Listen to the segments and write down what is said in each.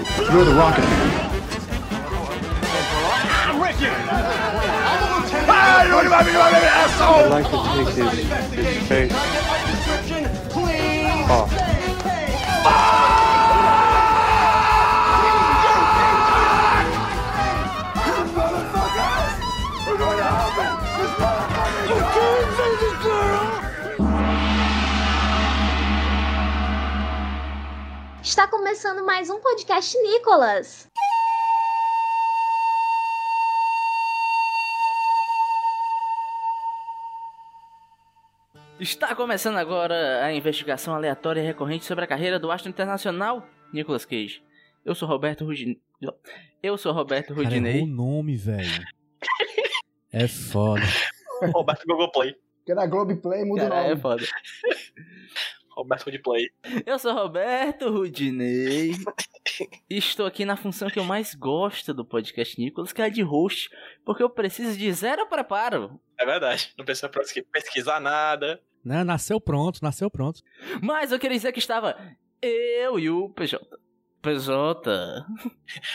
You're the rocket. I'd like to take his, face off. Oh. Começando mais um podcast Nicolas. Está começando agora a investigação aleatória e recorrente sobre a carreira do astro internacional Nicolas Cage. Eu sou Roberto Rudinei. Eu sou Roberto Cara, errou o Rudinei. nome, velho. É foda. Roberto Google Play. Porque na Globoplay muda o Cara, é nome. foda. Roberto de Play. Eu sou Roberto Rudinei. e Estou aqui na função que eu mais gosto do podcast Nicolas, que é a de host, porque eu preciso de zero preparo. É verdade. Não precisa pesqui- pesquisar nada. Não, nasceu pronto, nasceu pronto. Mas eu queria dizer que estava eu e o PJ. PJ.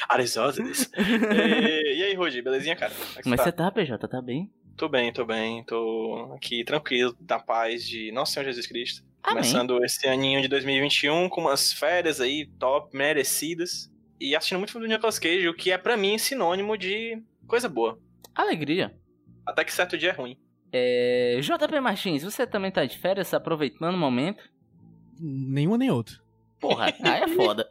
Arisóteles. e, e aí, Rudy, belezinha, cara? Como é você você tá? tá, PJ? Tá bem? Tô bem, tô bem. Tô aqui tranquilo, da paz de Nosso Senhor Jesus Cristo. Amém. Começando esse aninho de 2021 com umas férias aí top, merecidas. E assistindo muito filme do Nicolas Cage, o que é pra mim sinônimo de coisa boa. Alegria. Até que certo dia é ruim. É... JP Martins, você também tá de férias, aproveitando o momento? Nenhum nem outro. Porra, aí é foda.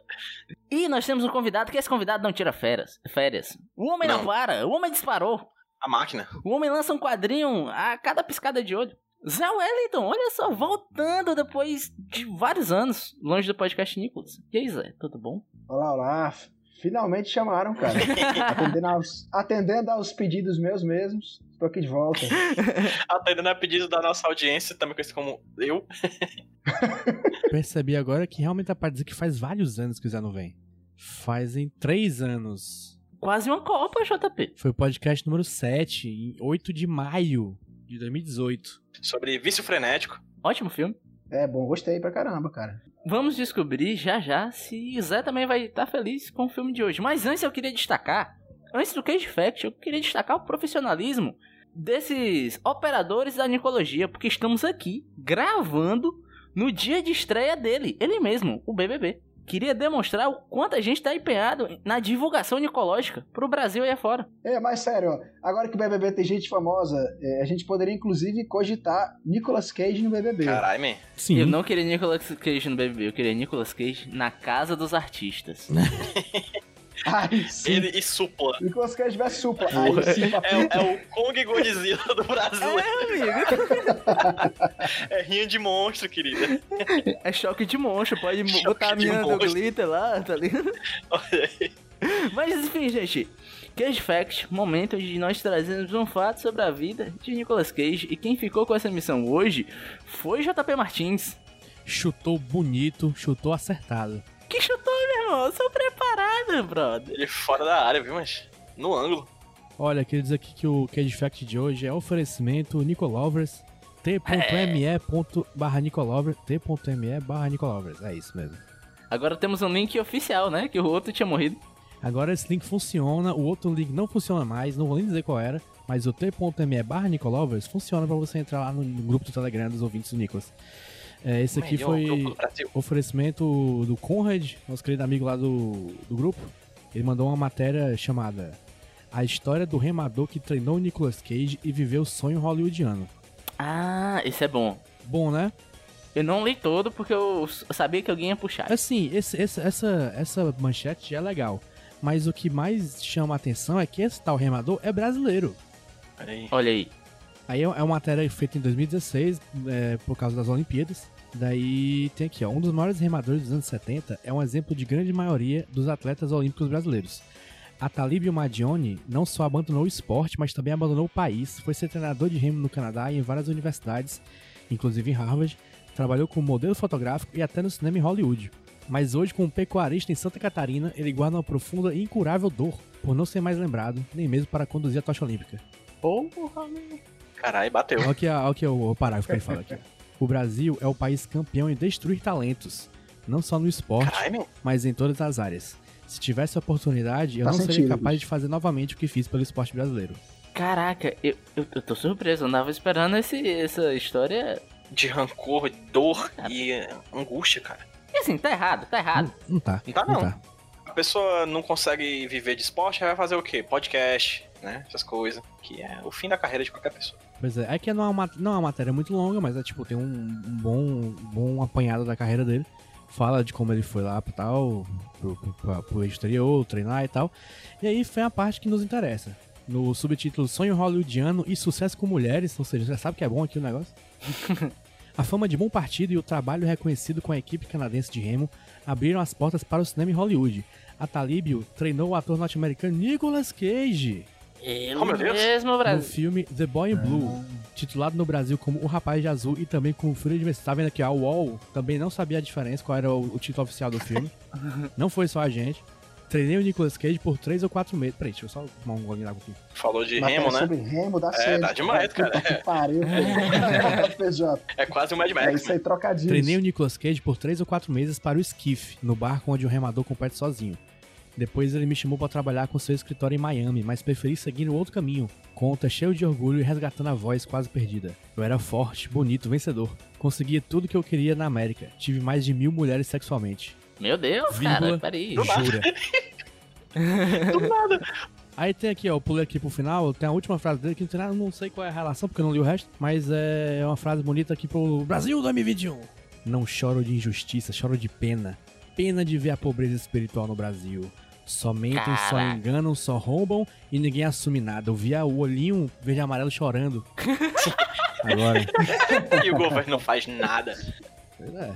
E nós temos um convidado que esse convidado não tira férias. Férias. O homem não, Não. para, o homem disparou. A máquina. O homem lança um quadrinho a cada piscada de olho. Zé Wellington, olha só, voltando depois de vários anos longe do podcast Nicolas. E aí, Zé, tudo bom? Olá, olá. Finalmente chamaram, cara. atendendo, aos, atendendo aos pedidos meus mesmos. Estou aqui de volta. Atendendo a pedido da nossa audiência, também conhecido como eu. Percebi agora que realmente dá pra dizer que faz vários anos que o Zé não vem. Fazem três anos. Quase uma Copa, JP. Foi o podcast número 7, em 8 de maio de 2018. Sobre vício frenético. Ótimo filme. É bom, gostei pra caramba, cara. Vamos descobrir já já se Zé também vai estar feliz com o filme de hoje. Mas antes eu queria destacar, antes do Cage Fact, eu queria destacar o profissionalismo desses operadores da Nicologia, porque estamos aqui gravando no dia de estreia dele, ele mesmo, o BBB. Queria demonstrar o quanto a gente está empenhado na divulgação nicológica pro Brasil e afora. É, mas sério, agora que o BBB tem gente famosa, é, a gente poderia inclusive cogitar Nicolas Cage no BBB. Caralho, man. Sim. Eu não queria Nicolas Cage no BBB, eu queria Nicolas Cage na casa dos artistas. Ai, sim. Ele e Supla. Nicolas Cage vs Supla. Aí sim, É, é o Kong Godzilla do Brasil. É, rinha de monstro, querida. É choque de monstro, pode Choque botar a de minha do glitter lá, tá ligado? Olha aí. Mas enfim, gente. Cage Fact, momento de nós trazermos um fato sobre a vida de Nicolas Cage. E quem ficou com essa missão hoje foi JP Martins. Chutou bonito, chutou acertado. Que chutou, irmão? Eu sou preparado, brother. Ele fora da área, viu, mas no ângulo. Olha, queria dizer aqui que o Cage Fact de hoje é oferecimento Nicolovers, t.me barra Nicolovers, t.me barra Nicolovers. É isso mesmo. Agora temos um link oficial, né? Que o outro tinha morrido. Agora esse link funciona, o outro link não funciona mais, não vou nem dizer qual era, mas o t.me barra Nicolovers funciona pra você entrar lá no grupo do Telegram dos ouvintes do Nicolas. É, esse aqui Melhor foi oferecimento do Conrad, nosso querido amigo lá do, do grupo. Ele mandou uma matéria chamada A História do Remador que treinou Nicolas Cage e viveu o sonho hollywoodiano. Ah, esse é bom. Bom, né? Eu não li todo porque eu sabia que alguém ia puxar. Assim, esse- esse- essa, essa manchete já é legal. Mas o que mais chama a atenção é que esse tal remador é brasileiro. Olha aí. Olha aí. Aí é é uma matéria feita em 2016, é, por causa das Olimpíadas. Daí tem aqui, ó. Um dos maiores remadores dos anos 70 é um exemplo de grande maioria dos atletas olímpicos brasileiros. A Talib Madione não só abandonou o esporte, mas também abandonou o país. Foi ser treinador de remo no Canadá e em várias universidades, inclusive em Harvard. Trabalhou como modelo fotográfico e até no cinema em Hollywood. Mas hoje, como pecuarista em Santa Catarina, ele guarda uma profunda e incurável dor por não ser mais lembrado, nem mesmo para conduzir a tocha olímpica. Porra, meu. Caralho, bateu. Olha aqui, olha aqui o, o parágrafo que ele fala aqui. O Brasil é o país campeão em destruir talentos, não só no esporte, mas em todas as áreas. Se tivesse a oportunidade, eu Tá não seria sentido, capaz bicho. de fazer novamente o que fiz pelo esporte brasileiro. Caraca, eu, eu, eu tô surpreso, eu não tava esperando esse, essa história. De rancor, dor e eh, angústia, cara. E assim, tá errado, tá errado. Não, não tá. Não tá, Não não. tá. A pessoa não consegue viver de esporte, vai fazer o quê? Podcast, né? Essas coisas. Que é o fim da carreira de qualquer pessoa. Pois é, é que não é, uma, não é uma matéria muito longa, mas é tipo, tem um, um bom, um bom apanhado da carreira dele. Fala de como ele foi lá pro tal, pro, pro, pro, exterior, treinar e tal. E aí foi a parte que nos interessa. No subtítulo Sonho Hollywoodiano e Sucesso com Mulheres, ou seja, já sabe que é bom aqui o negócio? a fama de bom partido e o trabalho reconhecido com a equipe canadense de remo abriram as portas para o cinema em Hollywood. A Talíbio treinou o ator norte-americano Nicolas Cage Ele Oh, meu Deus. mesmo, no Brasil. filme The Boy in Blue, titulado no Brasil como O Rapaz de Azul e também como Fúria de Versailles. Tá vendo aqui, a UOL também não sabia a diferença, qual era o, o título oficial do filme. não foi só a gente. Treinei o Nicolas Cage por 3 ou 4 meses. Peraí, deixa eu só tomar um golinho d'água aqui. Falou de Matéria remo, né? sobre remo dá É, certo. dá demais, Puta cara. Que pariu. PJ. É quase um Mad É Max. isso aí, trocadilhos. Treinei o Nicolas Cage por 3 ou 4 meses para o Skiff, no barco onde o remador compete sozinho. Depois ele me chamou para trabalhar com seu escritório em Miami, mas preferi seguir um outro caminho. Conta cheio de orgulho e resgatando a voz quase perdida. Eu era forte, bonito, vencedor. Conseguia tudo que eu queria na América. Tive mais de mil mulheres sexualmente. Meu Deus, Vírgula. cara, peraí. Jura. Do nada. Aí tem aqui, ó, eu pulei aqui pro final, tem a última frase dele que não tem nada, não sei qual é a relação, porque eu não li o resto, mas é uma frase bonita aqui pro Brasil 2021. Não choro de injustiça, choro de pena. Pena de ver a pobreza espiritual no Brasil. Só mentem, só Caraca. enganam, só roubam e ninguém assume nada. Eu via o olhinho verde e amarelo chorando. Agora. E o governo não faz nada. Pois é.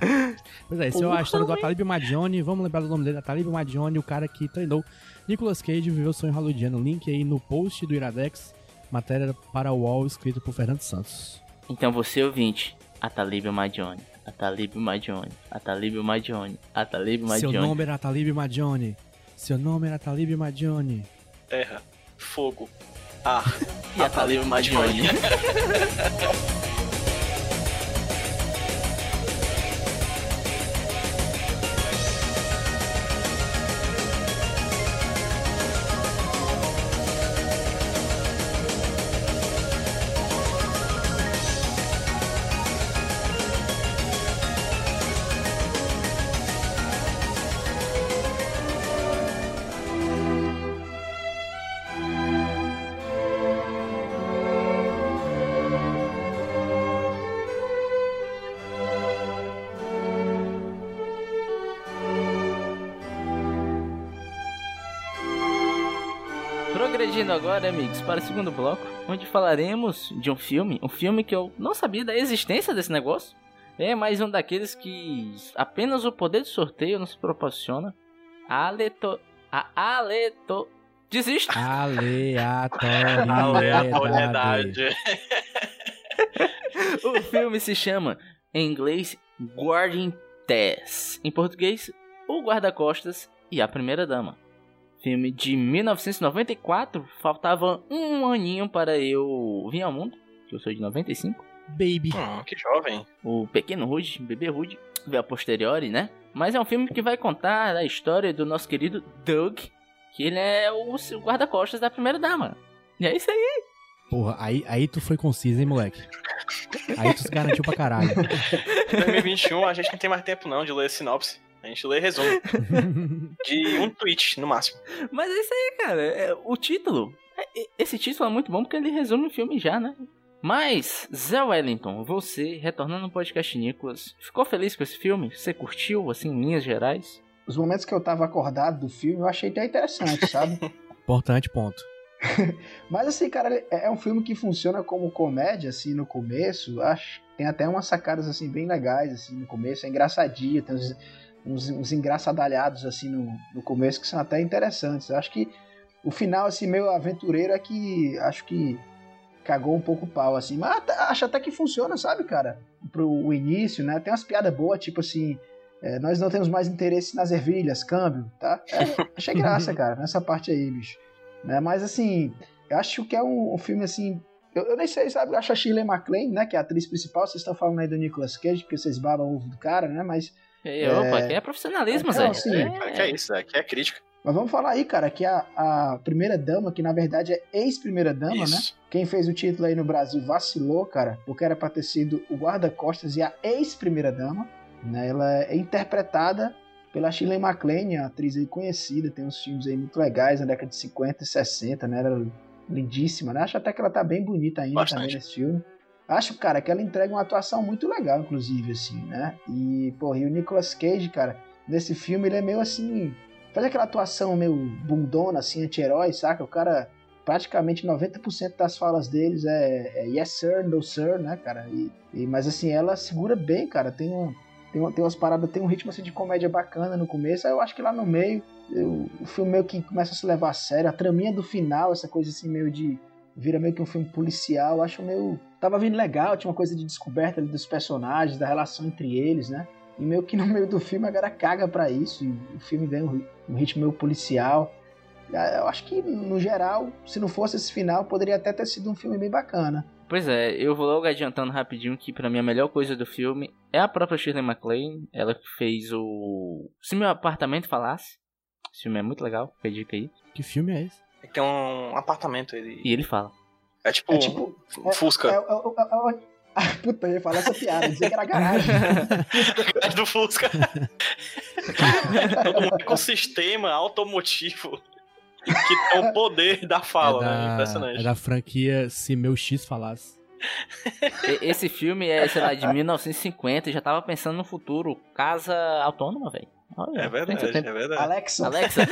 Pois é, essa é a história do Atalib Madione. Vamos lembrar do nome dele, Atalib Madione, o cara que treinou Nicolas Cage e viveu o sonho hollywoodiano. Link aí no post do Iradex, matéria para o UOL, escrito por Fernando Santos. Então você ouvinte, Atalíbio Magione, Atalíbio Magione, Atalíbio Magione, Atalíbio Seu Magione. nome era Atalib Madione. Seu nome era Atalib Madione. Terra, fogo, ar. E Atalíbio Magione. Progredindo agora, amigos, para o segundo bloco, onde falaremos de um filme, um filme que eu não sabia da existência desse negócio. É mais um daqueles que apenas o poder de sorteio nos proporciona. Aleto... A aleto... Desisto! Aleatoriedade. Aleatoriedade. O filme se chama, em inglês, Guarding Tess. Em português, O Guarda-Costas e a Primeira Dama. Filme de 1994. Faltava um aninho para eu vir ao mundo, que eu sou de 95. Baby. Hum, que jovem. O pequeno Rude, bebê Rude, veio a posteriori, né? Mas é um filme que vai contar a história do nosso querido Doug, que ele é o guarda-costas da Primeira Dama. E é isso aí. Porra, aí, aí tu foi conciso, hein, moleque? Aí tu se garantiu pra caralho. Em 2021 a gente não tem mais tempo não de ler sinopse. A gente lê resumo. De um tweet, no máximo. Mas é isso aí, cara. É, o título. é- esse título é muito bom porque ele resume o filme já, né? Mas, Zé Wellington, você, retornando no podcast Nicolas, ficou feliz com esse filme? Você curtiu, assim, em linhas gerais? Os momentos que eu tava acordado do filme, eu achei até interessante, sabe? Importante ponto. Mas assim, cara, é um filme que funciona como comédia, assim, no começo. Acho tem até umas sacadas, assim, bem legais, assim, no começo. É engraçadinho, tem uns, uns, uns engraçadalhados, assim, no, no começo que são até interessantes. Eu acho que o final, assim, meio aventureiro é que acho que cagou um pouco o pau, assim. Mas até- acho até que funciona, sabe, cara? Pro o início, né? Tem umas piadas boas, tipo assim... é, nós não temos mais interesse nas ervilhas, câmbio, tá? É, achei graça, cara, nessa parte aí, bicho. Né? Mas assim, eu acho que é um, um filme assim. Eu, eu nem sei, sabe? Eu acho a Shirley MacLaine, né? Que é a atriz principal. Vocês estão falando aí do Nicolas Cage, porque vocês babam o ovo do cara, né? Mas E, Opa, aqui é profissionalismo, É, Zé. não, sim. É, que é isso, é, que é crítica. Mas vamos falar aí, cara, que a, a primeira dama, que na verdade é ex-primeira dama, né? Quem fez o título aí no Brasil vacilou, cara, porque era pra ter sido o guarda-costas e a ex-primeira dama. Né? Ela é interpretada pela Shirley MacLaine, uma atriz aí conhecida, tem uns filmes aí muito legais na década de 50 e 60, né? Ela é lindíssima, né? Acho até que ela tá bem bonita ainda Bastante. também nesse filme. Acho, cara, que ela entrega uma atuação muito legal, inclusive, assim, né? E, porra, e o Nicolas Cage, cara, nesse filme ele é meio assim. Faz aquela atuação meio bundona, assim, anti-herói, saca? O cara, praticamente 90% das falas deles é, é yes sir, no sir, né, cara? E, e- mas assim, ela segura bem, cara. Tem, um, tem, tem umas paradas, tem um ritmo assim, de comédia bacana no começo. Aí eu acho que lá no meio, eu- o filme meio que começa a se levar a sério. A traminha do final, essa coisa assim, meio de. Vira meio que um filme policial. Eu acho meio. Tava vindo legal, tinha uma coisa de descoberta ali dos personagens, da relação entre eles, né? E meio que no meio do filme a galera caga pra isso. E o filme ganha um, ri- ritmo meio policial. Ah, Eu acho que, no geral, se não fosse esse final, poderia até ter sido um filme bem bacana. Pois é, eu vou logo adiantando rapidinho que pra mim a melhor coisa do filme é a própria Shirley MacLaine. Ela que fez o. Se meu apartamento falasse. Esse filme é muito legal, fica a dica aí. Que filme é esse? Tem um apartamento ele. E ele fala. É tipo, É tipo- um Fusca. É, é, é, é, é- Ah, puta, eu ia falar essa piada, dizer que era garagem. É do Fusca. Todo um ecossistema automotivo que tem o poder da fala, é, né? da, Impressionante. é da franquia Se Meu X Falasse. Esse filme é, sei lá, de 1950 e já tava pensando no futuro. Casa autônoma, velho. É verdade, é verdade. Alexa. Alexa,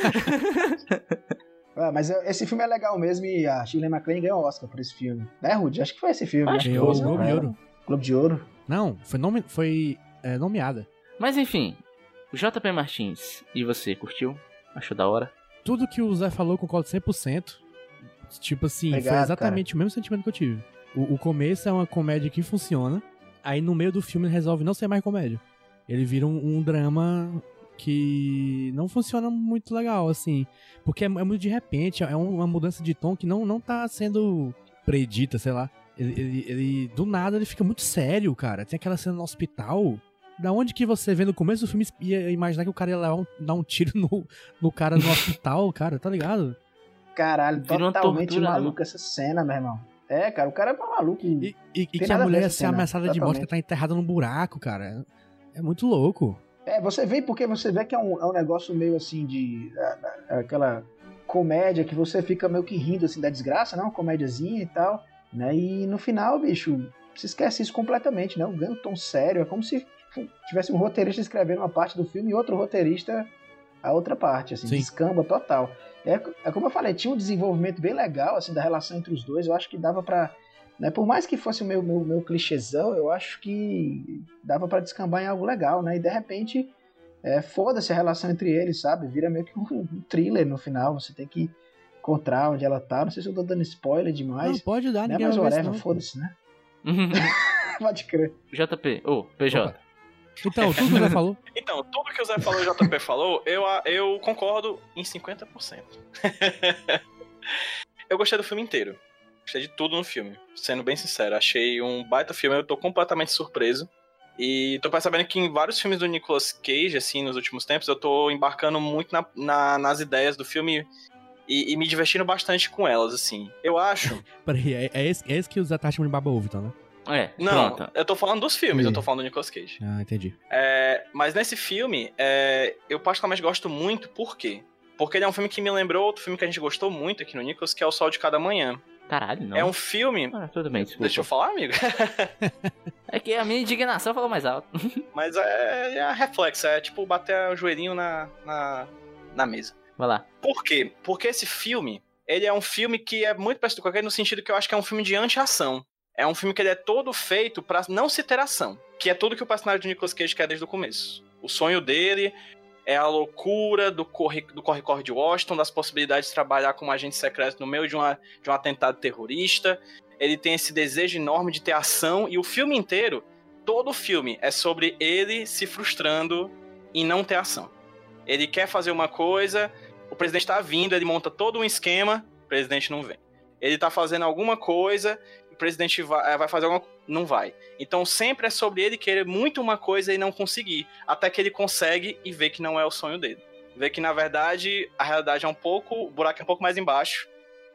Ah, mas esse filme é legal mesmo e a Shirley MacLaine ganhou o Oscar por esse filme. Né, Rudy? Acho que foi esse filme. Acho né? Ganhou o Foi, Globo de? Ouro. Globo de Ouro. Não, foi, nome, foi é, nomeada. Mas enfim, o JP Martins, e você, curtiu? Achou da hora? Tudo que o Zé falou, eu concordo 100%. Tipo assim, foi Obrigado, exatamente o mesmo sentimento que eu tive. O, o começo é uma comédia que funciona, aí no meio do filme ele resolve não ser mais comédia. Ele vira um, um drama que não funciona muito legal, assim. Porque é, é muito de repente, é um- uma mudança de tom que não, não tá sendo predita, sei lá. Ele, ele- ele- do nada, ele fica muito sério, cara. Tem aquela cena no hospital. Da onde que você vê no começo do filme ia imaginar que o cara ia levar um- dar um tiro no, no cara no hospital, cara, tá ligado? Caralho, totalmente tortura, né, maluco essa cena, meu irmão. É, cara, o cara é maluco. E, e- e que a mulher ia ser cena, ameaçada de morte, que totalmente. tá enterrada num buraco, cara. É muito louco. É, você vê porque você vê que é um, é um negócio meio assim de. é- é aquela comédia que você fica meio que rindo assim da desgraça, né? Uma comédiazinha e tal. Né? E no final, bicho, você esquece isso completamente, né? O ganho tom sério. É como se tivesse um roteirista escrevendo uma parte do filme e outro roteirista a outra parte, assim, Sim. descamba total. É, é como eu falei, tinha um desenvolvimento bem legal, assim, da relação entre os dois. Eu acho que dava pra. Né, por mais que fosse o meu, meu, meu clichêzão, eu acho que dava pra descambar em algo legal, né? E de repente, é, foda-se a relação entre eles, sabe? Vira meio que um, um thriller no final. Você tem que encontrar onde ela tá. Não sei se eu tô dando spoiler demais. não pode dar, né? ninguém Mas whatever, foda-se, né? Pode crer. JP, ô, PJ. Opa. Então, tudo que o Zé falou. Então, tudo que o Zé falou e o JP falou, eu, eu concordo em 50%. eu gostei do filme inteiro. Gostei de tudo no filme. Sendo bem sincero, achei um baita filme, eu tô completamente surpreso. E tô percebendo que em vários filmes do Nicolas Cage, assim, nos últimos tempos, eu tô embarcando muito na- na- nas ideias do filme e, e me divertindo bastante com elas, assim. Eu acho. Peraí, é, é, esse, é esse que o Zé tá de baba ovo, então, né? É, Não, pronto. eu tô falando dos filmes, Sim. eu tô falando do Nicolas Cage. Ah, entendi. É, mas nesse filme, é, eu particularmente gosto muito, por quê? Porque ele é um filme que me lembrou outro filme que a gente gostou muito aqui no Nicolas, que é O Sol de Cada Manhã. Caralho, não. É um filme. Ah, tudo bem, desculpa. Deixa eu falar, amigo? É que a minha indignação falou mais alto. Mas é, é reflexo, é tipo bater o joelhinho na, na, na mesa. Vai lá. Por quê? Porque esse filme, ele é um filme que é muito parecido com aquele no sentido que eu acho que é um filme de anti-ação. É um filme que ele é todo feito pra não se ter ação. Que é tudo que o personagem do Nicolas Cage quer desde o começo. O sonho dele é a loucura do corre- do corre-corre de Washington, das possibilidades de trabalhar como agente secreto no meio de, uma, de um atentado terrorista. Ele tem esse desejo enorme de ter ação e o filme inteiro, todo o filme é sobre ele se frustrando em não ter ação. Ele quer fazer uma coisa, o presidente tá vindo, ele monta todo um esquema, o presidente não vem. Ele tá fazendo alguma coisa, presidente vai, eh, vai fazer alguma não vai. Então sempre é sobre ele querer muito uma coisa e não conseguir, até que ele consegue e vê que não é o sonho dele. vê que na verdade a realidade é um pouco, o buraco é um pouco mais embaixo,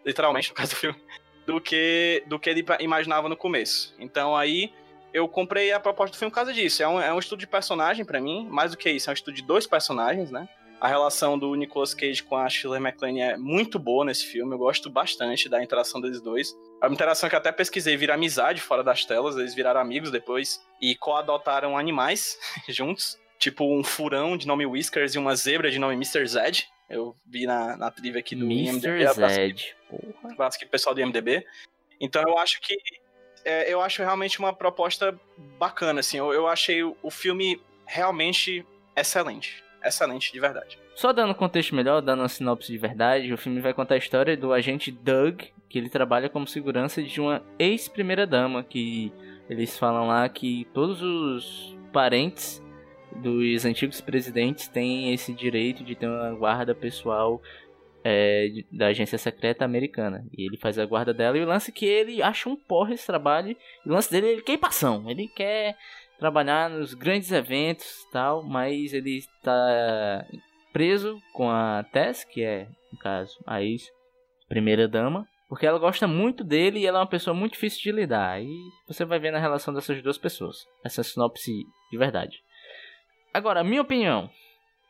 literalmente no caso do filme, do que do que ele imaginava no começo. Então aí eu comprei a proposta do filme por causa disso. É um, é um estudo de personagem para mim, mais do que isso, é um estudo de dois personagens, né? A relação do Nicolas Cage com a Shirley MacLaine é muito boa nesse filme. Eu gosto bastante da interação deles dois. É uma interação que eu até pesquisei, vira amizade fora das telas. Eles viraram amigos depois e co-adotaram animais juntos. Tipo um furão de nome Whiskers e uma zebra de nome Mr. Zed. Eu vi na, na trivia aqui do Mr. IMDb. Zed. Abraço aqui pessoal do IMDB. Então eu acho que é, eu acho realmente uma proposta bacana, assim. Eu, eu achei o, o filme realmente excelente. Excelente, de verdade. Só dando contexto melhor, dando uma sinopse de verdade, o filme vai contar a história do agente Doug, que ele trabalha como segurança de uma ex-primeira-dama, que eles falam lá que todos os parentes dos antigos presidentes têm esse direito de ter uma guarda pessoal é, da agência secreta americana. E ele faz a guarda dela. E o lance é que ele acha um porra esse trabalho. O lance dele ele quer ação. Ele quer trabalhar nos grandes eventos tal. Mas ele está preso com a Tess, que é, no caso, a ex-primeira dama. Porque ela gosta muito dele e ela é uma pessoa muito difícil de lidar. E você vai ver na relação dessas duas pessoas. Essa sinopse de verdade. Agora, minha opinião.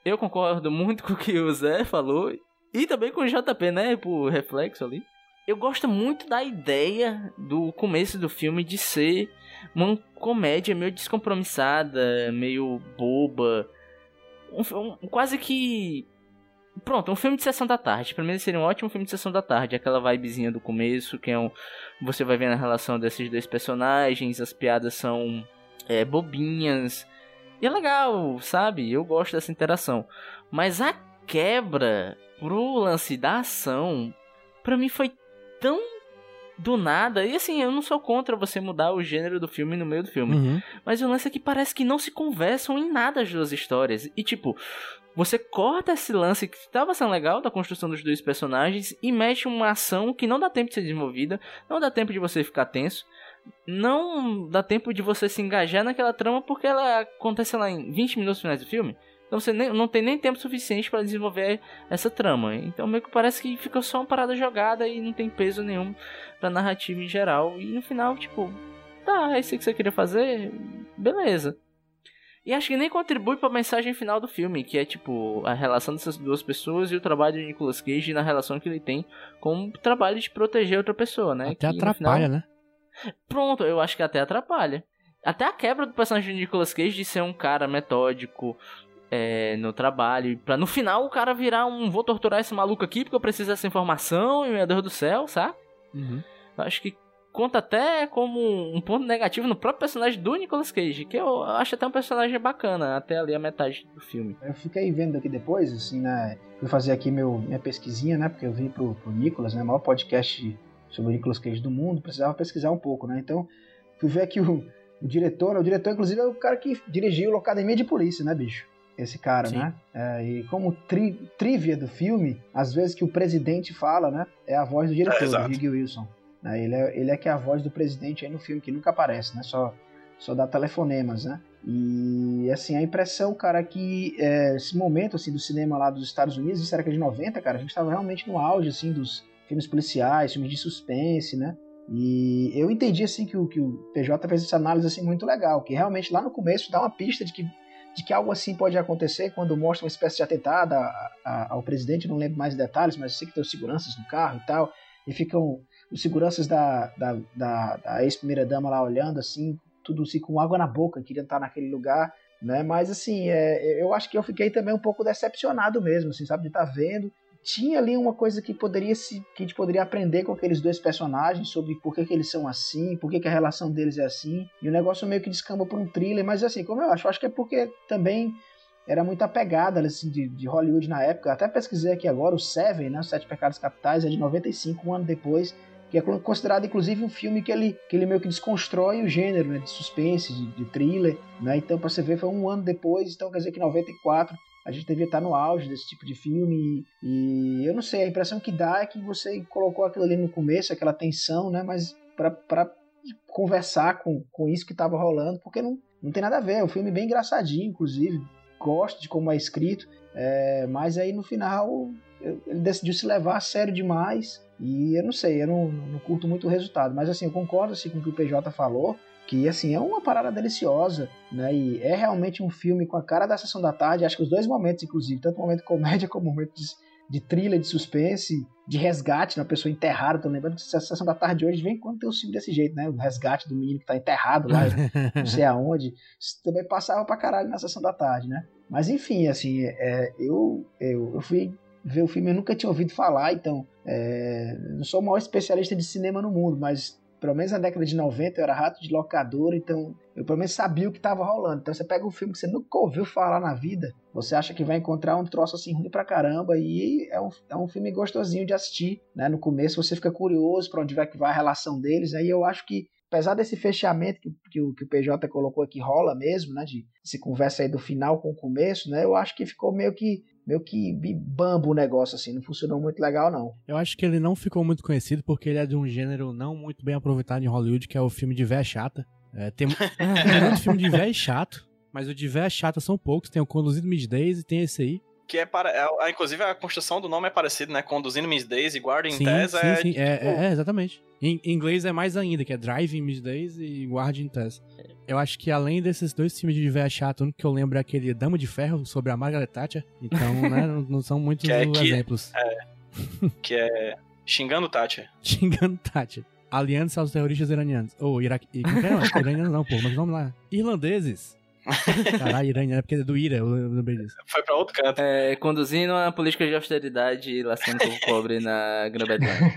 Eu concordo muito com o que o Zé falou. E também com o JP, né? Por reflexo ali. Eu gosto muito da ideia do começo do filme de ser uma comédia meio descompromissada, meio boba. Um, um- quase que. Pronto, um filme de sessão da tarde. Pra mim seria um ótimo filme de sessão da tarde. Aquela vibezinha do começo, que é um. Você vai vendo a relação desses dois personagens, as piadas são é, bobinhas. E é legal, sabe? Eu gosto dessa interação. Mas a quebra pro lance da ação, pra mim foi tão do nada. E assim, eu não sou contra você mudar o gênero do filme no meio do filme. Uhum. Mas o lance é que parece que não se conversam em nada as duas histórias. E tipo, você corta esse lance que estava sendo legal da construção dos dois personagens e mete uma ação que não dá tempo de ser desenvolvida, não dá tempo de você ficar tenso, não dá tempo de você se engajar naquela trama porque ela acontece lá em 20 minutos finais do filme. Então você nem, não tem nem tempo suficiente para desenvolver essa trama. Então meio que parece que ficou só uma parada jogada e não tem peso nenhum pra narrativa em geral. E no final, tipo, tá, é isso que você queria fazer, beleza. E acho que nem contribui pra mensagem final do filme, que é tipo a relação dessas duas pessoas e o trabalho de Nicolas Cage na relação que ele tem com o trabalho de proteger outra pessoa, né? Até Que, atrapalha, final- né? Pronto, eu acho que até atrapalha. Até a quebra do personagem de Nicolas Cage de ser um cara metódico é, no trabalho. Pra no final o cara virar um. Vou torturar esse maluco aqui porque eu preciso dessa informação e meu Deus do céu, sabe? Uhum. Acho que conta até como um ponto negativo no próprio personagem do Nicolas Cage, que eu acho até um personagem bacana, até ali a metade do filme. Eu fiquei vendo aqui depois, assim, né? Fui fazer aqui meu, minha pesquisinha, né? Porque eu vim pro, pro Nicolas, né? O maior podcast sobre o Nicolas Cage do mundo. Precisava pesquisar um pouco, né? Então, fui ver aqui o, o diretor. né, O diretor, inclusive, é o cara que dirigiu o Academia de Polícia, né, bicho? Esse cara, Sim. né? É, e como tri, trivia do filme, às vezes que o presidente fala, né? É a voz do É, diretor, do exato. Hugh Wilson. né, Ele é, ele é que é a voz do presidente aí no filme, que nunca aparece, né? Só, só dá telefonemas, né? E assim, a impressão, cara, que é, esse momento assim do cinema lá dos Estados Unidos, isso era que de 90, cara, a gente tava realmente no auge assim dos filmes policiais, filmes de suspense, né? E eu entendi assim que o, que o PJ fez essa análise assim muito legal, que realmente lá no começo dá uma pista de que, de que algo assim pode acontecer quando mostra uma espécie de atentado a- a- ao presidente, não lembro mais detalhes, mas sei que tem os seguranças no carro e tal, e ficam os seguranças da, da, da, da ex-primeira dama lá olhando assim, tudo assim com água na boca, queriam estar naquele lugar, né? Mas assim, é, eu acho que eu fiquei também um pouco decepcionado mesmo, assim, sabe, de estar vendo. Tinha ali uma coisa que poderia se que a gente poderia aprender com aqueles dois personagens sobre por que, que eles são assim, por que, que a relação deles é assim. E o negócio meio que descamba por um thriller, mas assim, como eu acho, eu acho que é porque também era muito apegada assim, de, de Hollywood na época. Até pesquisei aqui agora, o Seven, né, Os Sete Pecados Capitais, é de 95, um ano depois que é considerado inclusive um filme que ele, que ele meio que desconstrói o gênero né, de suspense, de, de thriller, né? Então, para você ver, foi um ano depois, então quer dizer que em 94 a gente devia estar no auge desse tipo de filme e, e eu não sei, a impressão que dá é que você colocou aquilo ali no começo, aquela tensão, né? Mas para conversar com, com isso que estava rolando, porque não, não tem nada a ver, é um filme bem engraçadinho, inclusive, gosto de como é escrito. É, mas aí no final ele decidiu se levar a sério demais. E eu não sei, eu não, não curto muito o resultado. Mas assim, eu concordo assim, com o que o PJ falou. Que assim, é uma parada deliciosa, né? E é realmente um filme com a cara da sessão da tarde. Acho que os dois momentos, inclusive, tanto o momento de comédia como o momento de, de trilha, de suspense, de resgate na pessoa enterrada. Tô lembrando que a sessão da tarde de hoje vem quando tem um filme desse jeito, né? O resgate do menino que tá enterrado lá, não sei aonde. Isso também passava pra caralho na sessão da tarde, né? Mas enfim, assim, é, eu, eu, eu fui ver o filme, eu nunca tinha ouvido falar, então é, não sou o maior especialista de cinema no mundo, mas pelo menos na década de 90 eu era rato de locador, então eu pelo menos sabia o que estava rolando. Então você pega um filme que você nunca ouviu falar na vida, você acha que vai encontrar um troço assim ruim pra caramba, e é um, é um filme gostosinho de assistir, né? No começo você fica curioso para onde vai que vai a relação deles, aí eu acho que apesar desse fechamento que, que, o, que o PJ colocou aqui rola mesmo, né? De se conversa aí do final com o começo, né? Eu acho que ficou meio que meio que bambo o negócio, assim, não funcionou muito legal, não. Eu acho que ele não ficou muito conhecido porque ele é de um gênero não muito bem aproveitado em Hollywood, que é o filme de véia chata. É, tem, tem muito filme de véia chato, mas o de véia chata são poucos. Tem o Conduzido Days e tem esse aí. Que é para. É, inclusive a construção do nome é parecido, né? Conduzindo Miss Days e Guarding sim, Tess sim, é. Sim, tipo... é, é, exatamente. Em inglês é mais ainda, que é Driving Miss Days e Guarding Tess. Eu acho que além desses dois filmes de véia chato, o único que eu lembro é aquele Dama de Ferro sobre a Margaret Thatcher. Então, né, não, não são muitos que é, que, exemplos. É, que é Xingando Thatcher. Xingando Thatcher. Aliança aos terroristas iranianos. Ou oh, iraque. Não, iranianos não, pô, mas vamos lá. Irlandeses. Caralho, iraniano é porque é do Ira, eu lembrei disso. Foi pra outro canto. É, conduzindo a política de austeridade e lascando o povo pobre na Grã-Bretanha.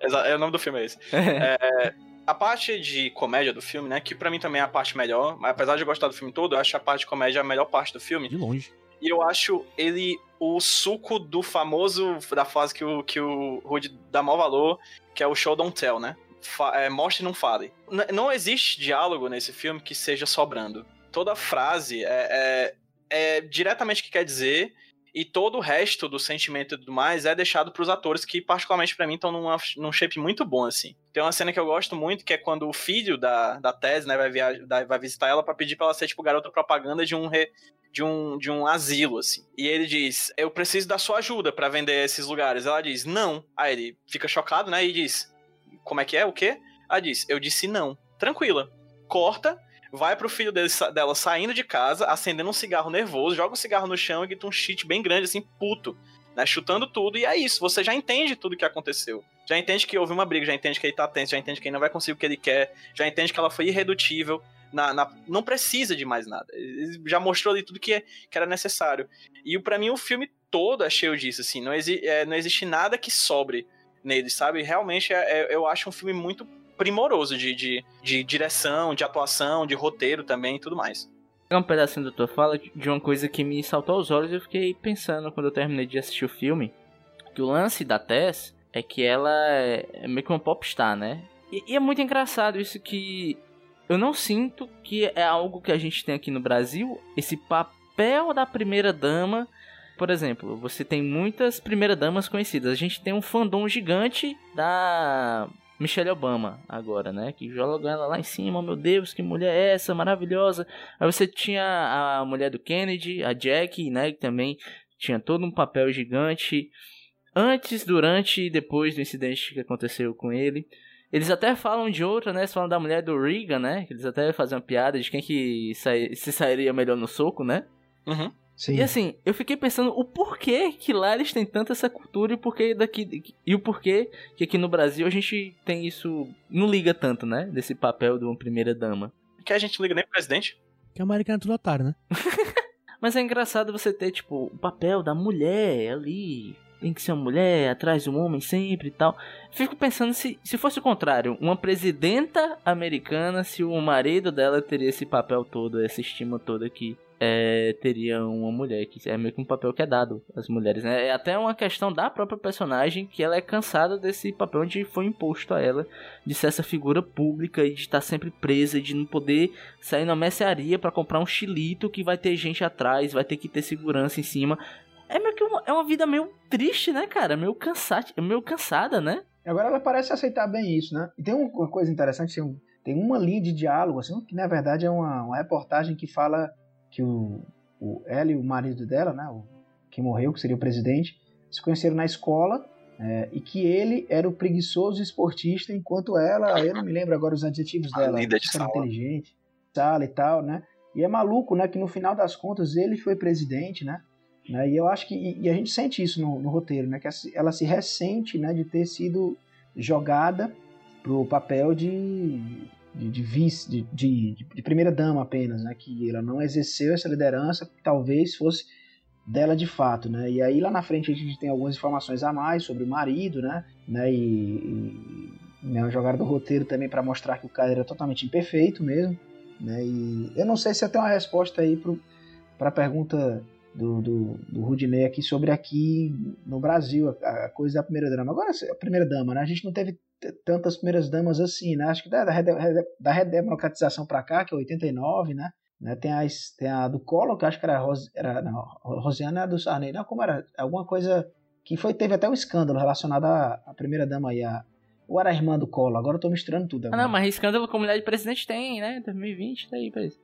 é o nome do filme é esse. é, a parte de comédia do filme, né, que pra mim também é a parte melhor, mas apesar de eu gostar do filme todo, eu acho a parte de comédia a melhor parte do filme. De longe. E eu acho ele o suco do famoso, da fase que o, que o Rude dá mau valor, que é o show don't tell, né? Fa é, mostre e não fale. N não existe diálogo nesse filme que seja sobrando toda frase é, é, é diretamente o que quer dizer e todo o resto do sentimento e tudo mais é deixado para os atores que, particularmente para mim, estão num shape muito bom, assim. Tem uma cena que eu gosto muito, que é quando o filho da, da Tess, né, vai, viajar, vai visitar ela para pedir para ela ser, tipo, garota propaganda de um, re, de um, de um asilo, assim. E ele diz, eu preciso da sua ajuda para vender esses lugares. Ela diz, não. Aí ele fica chocado, né, e diz, como é que é, o quê? Ela diz, eu disse não. Tranquila. Corta, vai pro filho dele, dela saindo de casa, acendendo um cigarro nervoso, joga o cigarro no chão e grita um shit bem grande, assim, puto. Né, chutando tudo, e é isso, você já entende tudo o que aconteceu. Já entende que houve uma briga, já entende que ele tá tenso, já entende que ele não vai conseguir o que ele quer, já entende que ela foi irredutível, na, na, não precisa de mais nada. Ele já mostrou ali tudo que, é, que era necessário. E para mim o filme todo é cheio disso, assim, não, exi, é, não existe nada que sobre nele, sabe? Realmente é, é, eu acho um filme muito primoroso de, de, de direção, de atuação, de roteiro também e tudo mais. Um pedacinho da tua fala de uma coisa que me saltou aos olhos e eu fiquei pensando quando eu terminei de assistir o filme. Que o lance da Tess é que ela é, é meio que uma popstar, né? E, e é muito engraçado isso que eu não sinto que é algo que a gente tem aqui no Brasil, esse papel da primeira dama. Por exemplo, você tem muitas primeiras damas conhecidas. A gente tem um fandom gigante da Michelle Obama agora, né? Que joga ela lá em cima, meu Deus, que mulher é essa, maravilhosa. Aí você tinha a mulher do Kennedy, a Jack, né? Que também tinha todo um papel gigante. Antes, durante e depois do incidente que aconteceu com ele. Eles até falam de outra, né? Eles falam da mulher do Reagan, né? Eles até fazem uma piada de quem que se sairia melhor no soco, né? Uhum. Sim. E assim, eu fiquei pensando o porquê que lá eles têm tanta essa cultura e o porquê daqui. E o porquê que aqui no Brasil a gente tem isso. Não liga tanto, né? Desse papel de uma primeira dama. Que a gente liga nem pro presidente. Que a americano é tudo otário, né? Mas é engraçado você ter, tipo, o papel da mulher ali. Tem que ser uma mulher atrás de um homem sempre e tal. Fico pensando se, se fosse o contrário, uma presidenta americana, se o marido dela teria esse papel todo, essa estima toda aqui é, teria uma mulher, que é meio que um papel que é dado às mulheres, né? É até uma questão da própria personagem que ela é cansada desse papel onde foi imposto a ela de ser essa figura pública e de estar sempre presa, de não poder sair na mercearia para comprar um chilito que vai ter gente atrás, vai ter que ter segurança em cima. É meio que uma, é uma vida meio triste, né, cara? Meio cansada, meio cansada, né? Agora ela parece aceitar bem isso, né? E tem uma coisa interessante, tem uma linha de diálogo, assim, que na verdade é uma, uma reportagem que fala que o, o ela e o marido dela, né, o que morreu, que seria o presidente, se conheceram na escola é, e que ele era o preguiçoso esportista, enquanto ela, eu não me lembro agora os adjetivos A dela, de sala. inteligente, sala e tal, né? E é maluco, né, que no final das contas ele foi presidente, né? né? E eu acho que e, e a gente sente isso no, no roteiro, né? Que ela se ressente, né, de ter sido jogada pro papel de de, de vice, de, de, de primeira dama apenas, né? Que ela não exerceu essa liderança, que talvez fosse dela de fato, né? E aí lá na frente a gente tem algumas informações a mais sobre o marido, né? né? E, e né, do roteiro também para mostrar que o cara era totalmente imperfeito mesmo, né? E eu não sei se tenho uma resposta aí para a pergunta do, do, do Rudinei aqui sobre aqui no Brasil, a, a coisa da primeira dama. Agora, a primeira dama, né? A gente não teve tantas primeiras damas assim, né? Acho que da, da, rede- rede- da redemocratização para cá, que é 89, né? né? Tem, a, tem a do Collor, que eu acho que era, a Ros, era não, Rosiana a do Sarney. Não, como era? Alguma coisa que foi teve até um escândalo relacionado à, à primeira dama aí, a, ou era a irmã do Collor, agora eu tô misturando tudo. Ah, agora. não, mas escândalo com mulher de presidente tem, né? 2020, tá aí pra isso.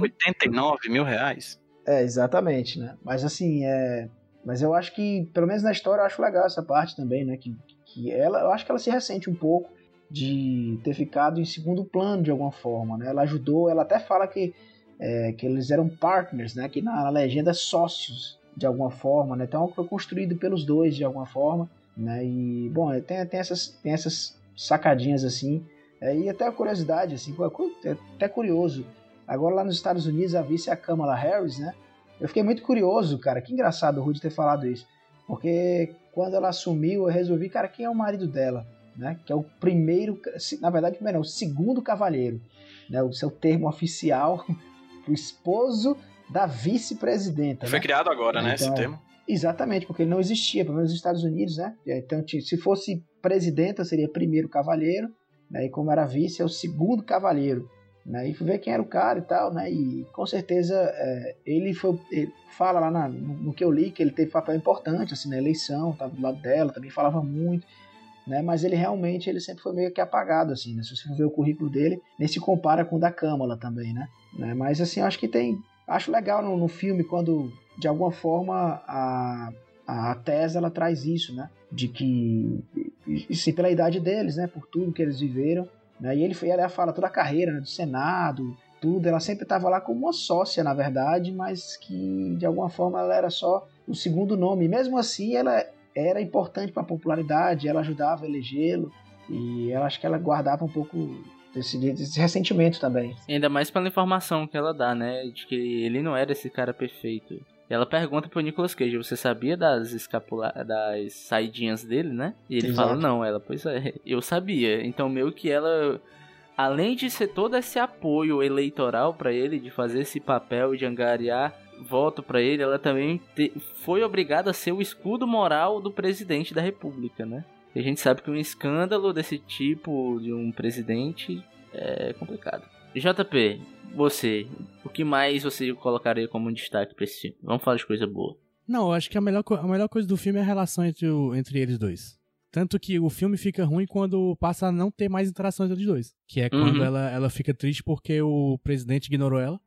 89 mil reais. É, exatamente, né? Mas assim, é. Mas eu acho que, pelo menos na história, eu acho legal essa parte também, né? Que, que ela, eu acho que ela se ressente um pouco de ter ficado em segundo plano de alguma forma, né? Ela ajudou, ela até fala que, é, que eles eram partners, né? Que na, na legenda sócios de alguma forma, né? Então foi construído pelos dois de alguma forma, né? E bom, tem, tem essas tem essas sacadinhas assim, é, e até a curiosidade assim, pô, é até curioso. Agora lá nos Estados Unidos a vice é a Kamala Harris, né? Eu fiquei muito curioso, cara. Que engraçado o Rudy ter falado isso. Porque quando ela assumiu, eu resolvi, cara, quem é o marido dela? Né? Que é o primeiro, na verdade, primeiro, não, o segundo cavalheiro. Né? O seu termo oficial, o esposo da vice-presidenta. Foi né? criado agora, né, esse Então, termo? Exatamente, porque ele não existia, pelo menos nos Estados Unidos, né? Então, se fosse presidenta, seria primeiro cavalheiro, né? E como era vice, é o segundo cavalheiro. Né? E fui ver quem era o cara e tal, né? E com certeza é, ele foi. Ele fala lá na- no, que eu li que ele teve papel importante assim, na eleição, tava do lado dela, também falava muito. Né, mas ele realmente ele sempre foi meio que apagado assim, né? Se você for ver o currículo dele, nem se compara com o da Câmara também, né? né? Mas assim, acho que tem, acho legal no, no filme quando de alguma forma a a Tessa ela traz isso, né? De que, sim, pela idade deles, né? Por tudo que eles viveram, né? E ele, foi- ela fala toda a carreira né? do Senado, tudo. Ela sempre estava lá como uma sócia, na verdade, mas que de alguma forma ela era só o segundo nome. E mesmo assim, ela era importante para a popularidade, ela ajudava a elegê-lo. E eu acho que ela guardava um pouco desse, desse ressentimento também. Ainda mais pela informação que ela dá, né? De que ele não era esse cara perfeito. E ela pergunta pro Nicolas Cage, você sabia das escapula das saidinhas dele, né? E ele Exato. fala, não, ela, pois é, eu sabia. Então meio que ela, além de ser todo esse apoio eleitoral pra ele, de fazer esse papel de angariar voto pra ele, ela também te- foi obrigada a ser o escudo moral do presidente da república, né? E a gente sabe que um escândalo desse tipo de um presidente é complicado. JP, você, o que mais você colocaria como um destaque pra esse filme? Vamos falar de coisa boa. Não, eu acho que a melhor, a melhor coisa do filme é a relação entre, o- entre eles dois. Tanto que o filme fica ruim quando passa a não ter mais interação entre os dois. Que é quando Uhum. ela, ela fica triste porque o presidente ignorou ela.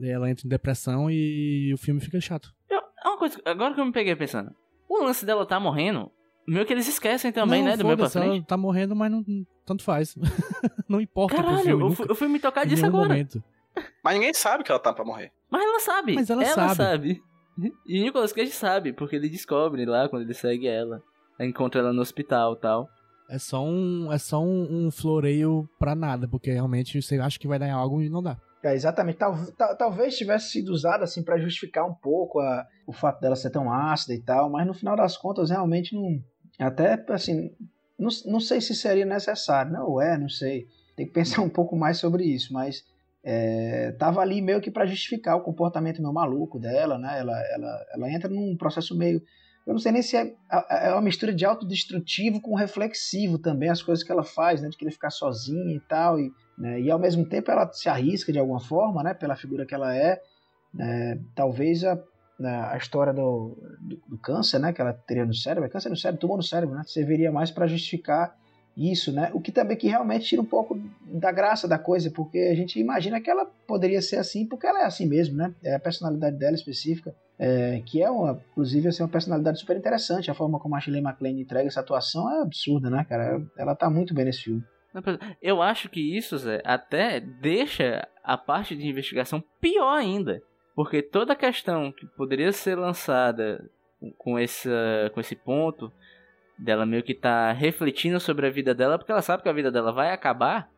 Ela entra em depressão e o filme fica chato. Eu, é uma coisa, agora que eu me peguei pensando. O lance dela tá morrendo, meio que eles esquecem também, Não, né? Do pra frente. Ela tá morrendo, mas não, tanto faz. não importa pro Caralho, filme eu, nunca, eu fui me tocar disso agora. momento. Mas ninguém sabe que ela tá pra morrer. Mas ela sabe. Mas ela sabe. E o Nicolas Cage sabe, porque ele descobre lá quando ele segue ela. Encontra ela no hospital e tal. É só um, é só um, um floreio pra nada, porque realmente você acha que vai dar algo e não dá. É, exatamente. Tal, tal- talvez tivesse sido usado assim para justificar um pouco a- o fato dela ser tão ácida e tal, mas no final das contas realmente não. Até assim, não, não sei se seria necessário. Não é, não sei. Tem que pensar um pouco mais sobre isso, mas é, tava ali meio que para justificar o comportamento meio maluco dela, né? Ela, ela, ela entra num processo meio. Eu não sei nem se é, é uma mistura de autodestrutivo com reflexivo também, as coisas que ela faz, né? De querer ficar sozinha e tal. E, né, e ao mesmo tempo ela se arrisca de alguma forma, né? Pela figura que ela é. né, talvez a, a história do, do, do câncer, né? Que ela teria no cérebro, é câncer no cérebro, tumor no cérebro, né? Serviria mais para justificar isso, né? O que também que realmente tira um pouco da graça da coisa, porque a gente imagina que ela poderia ser assim, porque ela é assim mesmo, né? É a personalidade dela específica. É, que é uma, inclusive, assim, uma personalidade super interessante. A forma como a Shirley MacLaine entrega essa atuação é absurda, né, cara? Ela tá muito bem nesse filme. Eu acho que isso, Zé, até deixa a parte de investigação pior ainda. Porque toda questão que poderia ser lançada com, essa, com esse ponto dela meio que tá refletindo sobre a vida dela, porque ela sabe que a vida dela vai acabar.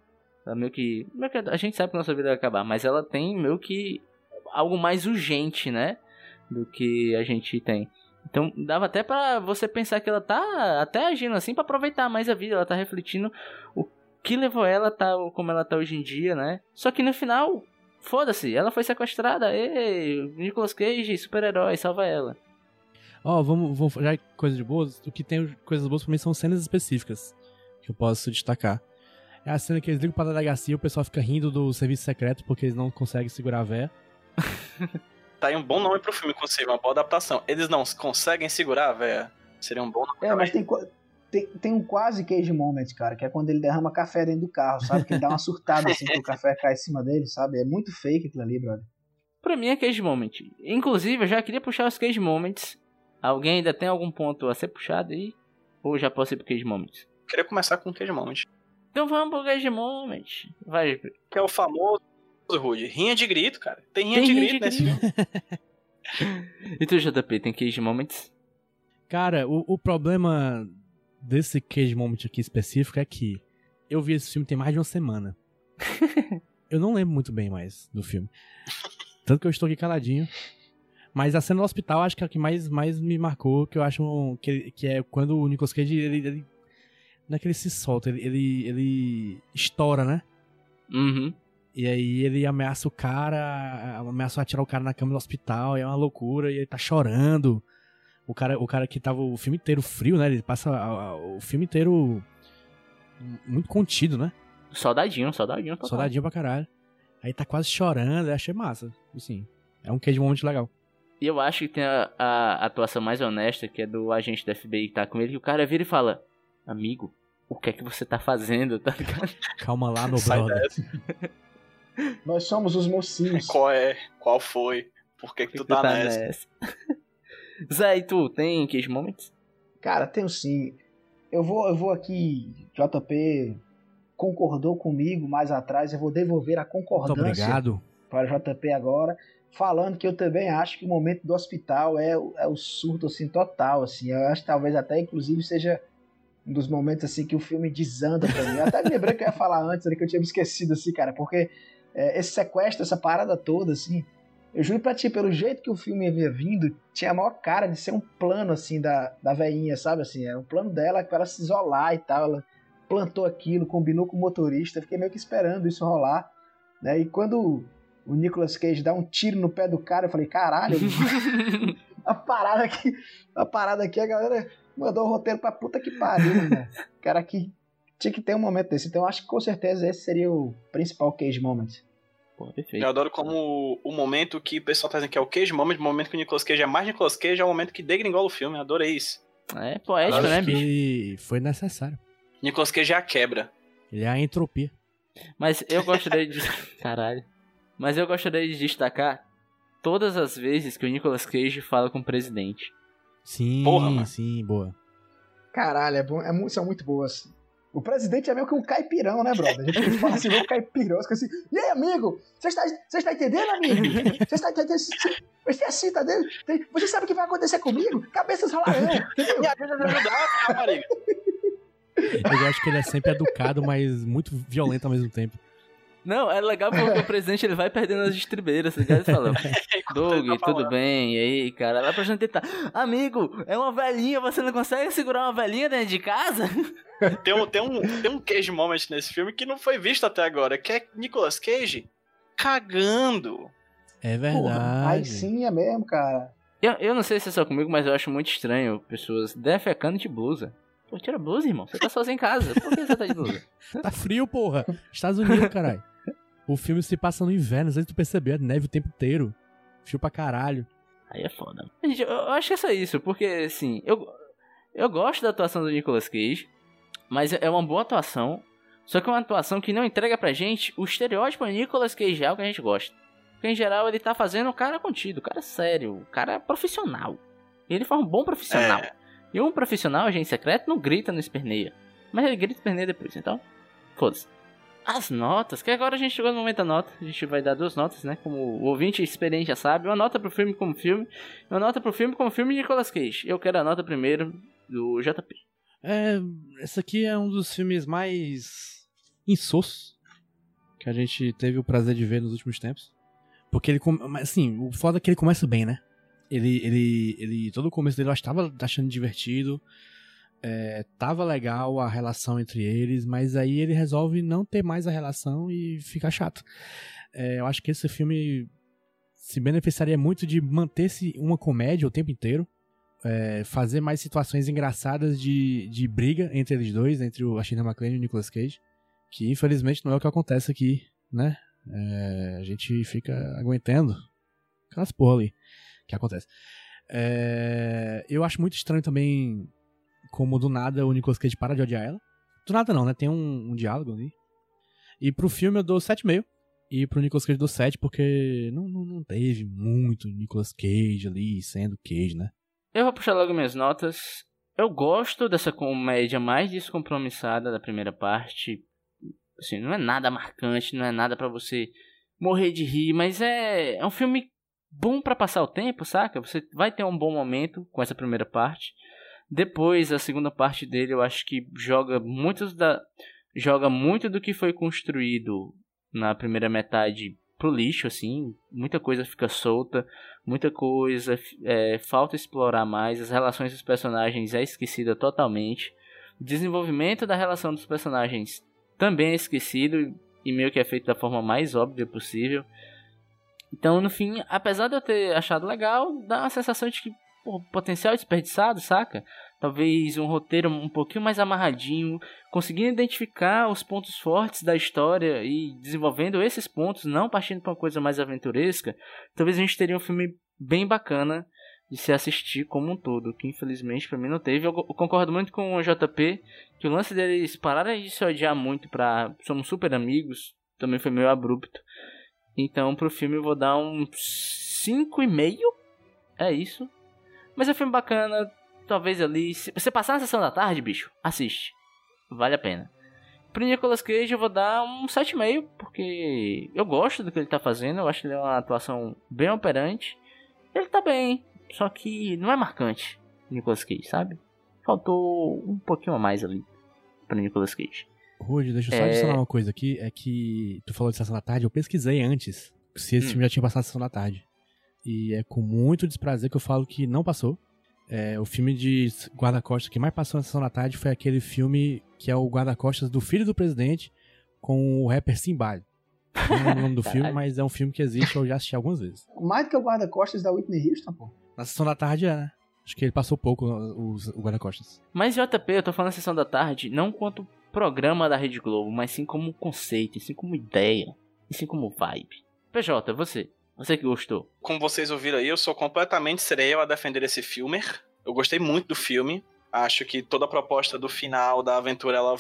Ela meio que. Meio que a gente sabe que a nossa vida vai acabar, mas ela tem meio que algo mais urgente, né? Do que a gente tem. Então dava até para você pensar que ela tá até agindo assim para aproveitar mais a vida, ela tá refletindo o que levou ela a tá como ela tá hoje em dia, né? Só que no final, foda-se, ela foi sequestrada, ei, Nicolas Cage, super-herói, salva ela. Ó, oh, vamos, vamos já coisas de boas. O que tem coisas boas pra mim são cenas específicas que eu posso destacar. É a cena que eles ligam pra delegacia e o pessoal fica rindo do serviço secreto porque eles não conseguem segurar a véia. tá aí um bom nome pro filme, inclusive, uma boa adaptação. Eles não conseguem segurar a véia. Seria um bom nome. É, mas tem, tem, tem, um quase cage moment, cara, que é quando ele derrama café dentro do carro, sabe? Que ele dá uma surtada assim que o café cai em cima dele, sabe? É muito fake aquilo ali, brother. Pra mim é cage moment. Inclusive, eu já queria puxar os cage moments Alguém ainda tem algum ponto a ser puxado aí? Ou já posso ir pro Cage Moment? Queria começar com o Cage Moment. Então vamos pro Cage Moment. Vai. Que é o famoso, Rude. Rinha de grito, cara. Tem rinha tem de rinha grito de nesse filme. e tu, JP, tem Cage Moments? Cara, o, o problema desse Cage Moment aqui específico é que eu vi esse filme tem mais de uma semana. eu não lembro muito bem mais do filme. Tanto que eu estou aqui caladinho. Mas a cena do hospital acho que é a que mais, mais me marcou, que eu acho que, que é quando o Nicolas Cage, ele, ele não é que ele se solta, ele, ele, ele estoura, né? Uhum. E aí ele ameaça o cara, ameaça atirar o cara na cama do hospital, e é uma loucura, e ele tá chorando. O cara, o cara que tava o filme inteiro frio, né? Ele passa a, a, o filme inteiro muito contido, né? Soldadinho, soldadinho. Total. Soldadinho pra caralho. Aí tá quase chorando, eu achei massa. Assim, é um cage moment legal. E eu acho que tem a, a, atuação mais honesta, que é do agente da FBI que tá com ele, que o cara vira e fala: Amigo, o que é que você tá fazendo? Tá ligado? Calma lá, meu brother. Nós somos os mocinhos. Qual é? Qual foi? Por que, que, que tu, tu tá, tá nessa? nessa? Zé, e tu, tem Cage Moments? Cara, tenho sim. Eu vou, eu vou aqui, JP concordou comigo mais atrás, eu vou devolver a concordância Muito obrigado. para JP agora falando que eu também acho que o momento do hospital é, é o surto assim total assim eu acho que talvez até inclusive seja um dos momentos assim que o filme desanda pra mim eu até me lembrei que eu ia falar antes ali que eu tinha me esquecido assim cara porque é, esse sequestro essa parada toda assim eu juro pra ti pelo jeito que o filme havia vindo tinha a maior cara de ser um plano assim da da veinha sabe assim era um plano dela para ela se isolar e tal ela plantou aquilo combinou com o motorista fiquei meio que esperando isso rolar né e quando o Nicolas Cage dá um tiro no pé do cara. Eu falei, caralho, a parada aqui, a parada aqui, a galera mandou o roteiro pra puta que pariu, né? Cara, aqui tinha que ter um momento desse. Então acho que com certeza esse seria o principal Cage Moment. Pô, perfeito. Eu adoro como o momento que o pessoal tá dizendo que é o Cage Moment, o momento que o Nicolas Cage é mais Nicolas Cage, é o momento que degringola o filme. Eu adorei isso. É poético, né, bicho? foi necessário. Nicolas Cage é a quebra. Ele é a entropia. Mas eu gostaria de. Caralho. Mas eu gostaria de destacar todas as vezes que o Nicolas Cage fala com o presidente. Sim, Porra, sim, boa. Caralho, é bom, é, são muito boas. O presidente é meio que um caipirão, né, brother? A gente fala assim, meio caipirão, assim, e aí, amigo? Você está, você está entendendo, amigo? Você está entendendo? Você é assim, tá dentro? Você sabe o que vai acontecer comigo? Cabeças rolarão, entendeu? Me ajuda a ajudar, rapariga. Eu acho que ele é sempre educado, mas muito violento ao mesmo tempo. Não, é legal porque o presidente ele vai perdendo as estribeiras, tá ligado? Fala, Doug, tá tudo bem? E aí, cara? Lá pra gente tá. Amigo, é uma velhinha, você não consegue segurar uma velhinha dentro de casa? Tem um, tem um, tem um Cage Moment nesse filme que não foi visto até agora, que é Nicolas Cage cagando. É verdade. Porra, aí sim é mesmo, cara. Eu, eu não sei se é só comigo, mas eu acho muito estranho pessoas defecando de blusa. Pô, tira a blusa, irmão. Você tá sozinho em casa. Por que você tá de blusa? tá frio, porra. Estados Unidos, caralho. O filme se passa no inverno, às vezes tu percebeu, é neve o tempo inteiro. Fio pra caralho. Aí é foda. Gente, eu acho que é só isso, porque assim, eu, eu gosto da atuação do Nicolas Cage, mas é uma boa atuação. Só que é uma atuação que não entrega pra gente o estereótipo Nicolas Cage é o que a gente gosta. Porque em geral ele tá fazendo o cara contido, o cara sério, o cara é profissional. Ele foi um bom profissional. É. E um profissional, agente secreto, não grita, não esperneia. Mas ele grita e esperneia depois, então. Foda-se. As notas, que agora a gente chegou no momento da nota. A gente vai dar duas notas, né? Como o ouvinte experiente já sabe. Uma nota pro filme como filme. Uma nota pro filme como filme de Nicolas Cage. Eu quero a nota primeiro do JP. É, esse aqui é um dos filmes mais insossos que a gente teve o prazer de ver nos últimos tempos. Porque ele, assim, o foda é que ele começa bem, né? Ele, ele, ele, todo o começo dele eu estava achando divertido, é, tava legal a relação entre eles, mas aí ele resolve não ter mais a relação e fica chato. É, eu acho que esse filme se beneficiaria muito de manter-se uma comédia o tempo inteiro, é, fazer mais situações engraçadas de, de briga entre eles dois, entre o Ashina McLean e o Nicolas Cage, que infelizmente não é o que acontece aqui, né? É, a gente fica aguentando aquelas porra ali que acontece. É, eu acho muito estranho também como do nada o Nicolas Cage para de odiar ela. Do nada não, né? Tem um, um diálogo ali. E pro filme eu dou 7,5. E pro Nicolas Cage eu dou 7 porque não, não, não teve muito Nicolas Cage ali sendo Cage, né? Eu vou puxar logo minhas notas. Eu gosto dessa comédia mais descompromissada da primeira parte. Assim, não é nada marcante, não é nada pra você morrer de rir, mas é, é um filme bom pra passar o tempo, saca? Você vai ter um bom momento com essa primeira parte. Depois, a segunda parte dele, eu acho que joga muitos da joga muito do que foi construído na primeira metade pro lixo, assim. Muita coisa fica solta, muita coisa é, falta explorar mais. As relações dos personagens é esquecida totalmente. O desenvolvimento da relação dos personagens também é esquecido e meio que é feito da forma mais óbvia possível. Então, no fim, apesar de eu ter achado legal, dá uma sensação de que potencial desperdiçado, saca? Talvez um roteiro um pouquinho mais amarradinho, conseguindo identificar os pontos fortes da história e desenvolvendo esses pontos, não partindo para uma coisa mais aventuresca, talvez a gente teria um filme bem bacana de se assistir como um todo, que infelizmente para mim não teve. Eu, concordo muito com o JP que o lance deles pararem de se odiar muito para somos super amigos também foi meio abrupto. Então pro filme eu vou dar um 5,5. É isso. Mas é um filme bacana. Talvez ali. Se você passar na sessão da tarde, bicho, assiste. Vale a pena. Pro Nicolas Cage eu vou dar um 7,5. Porque eu gosto do que ele tá fazendo. Eu acho que ele é uma atuação bem operante. Ele tá bem. Só que não é marcante. Nicolas Cage, sabe? Faltou um pouquinho a mais ali. Pro Nicolas Cage. Rude, deixa eu só É. adicionar uma coisa aqui. É que tu falou de Sessão da Tarde, eu pesquisei antes se esse Hum. filme já tinha passado na Sessão da Tarde. E é com muito desprazer que eu falo que não passou. É, o filme de guarda-costas que mais passou na Sessão da Tarde foi aquele filme que é o guarda-costas do filho do presidente com o rapper Simbad. Não lembro o nome do filme, mas é um filme que existe, eu já assisti algumas vezes. Mais do que o guarda-costas da Whitney Houston, pô. Na Sessão da Tarde é, né? Acho que ele passou pouco os- o guarda-costas. Mas JP, eu tô falando sessão da tarde, não quanto programa da Rede Globo, mas sim como conceito, sim como ideia, e sim como vibe. PJ, você. Você que gostou. Como vocês ouviram aí, eu sou completamente sereio a defender esse filme. Eu gostei muito do filme. Acho que toda a proposta do final da aventura ela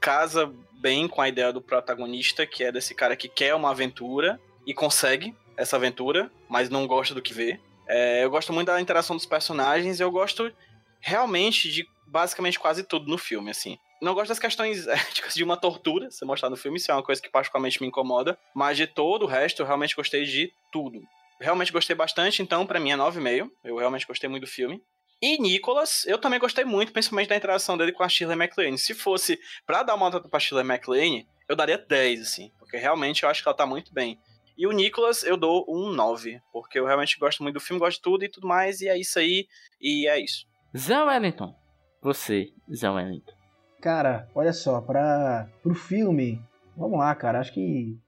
casa bem com a ideia do protagonista, que é desse cara que quer uma aventura e consegue essa aventura, mas não gosta do que vê. É, eu gosto muito da interação dos personagens. Eu gosto realmente de basicamente quase tudo no filme, assim. Não gosto das questões éticas de uma tortura, se mostrar no filme, isso é uma coisa que particularmente me incomoda. Mas de todo o resto, eu realmente gostei de tudo. Realmente gostei bastante, então pra mim é 9,5. Eu realmente gostei muito do filme. E Nicholas, eu também gostei muito, principalmente da interação dele com a Shirley MacLaine. Se fosse pra dar uma nota pra Shirley MacLaine, eu daria 10, assim. Porque realmente eu acho que ela tá muito bem. E o Nicholas, eu dou um 9. Porque eu realmente gosto muito do filme, gosto de tudo e tudo mais. E é isso aí. E é isso. Zé Wellington. Você, Zé Wellington. Cara, olha só, para pro filme, vamos lá, cara, acho que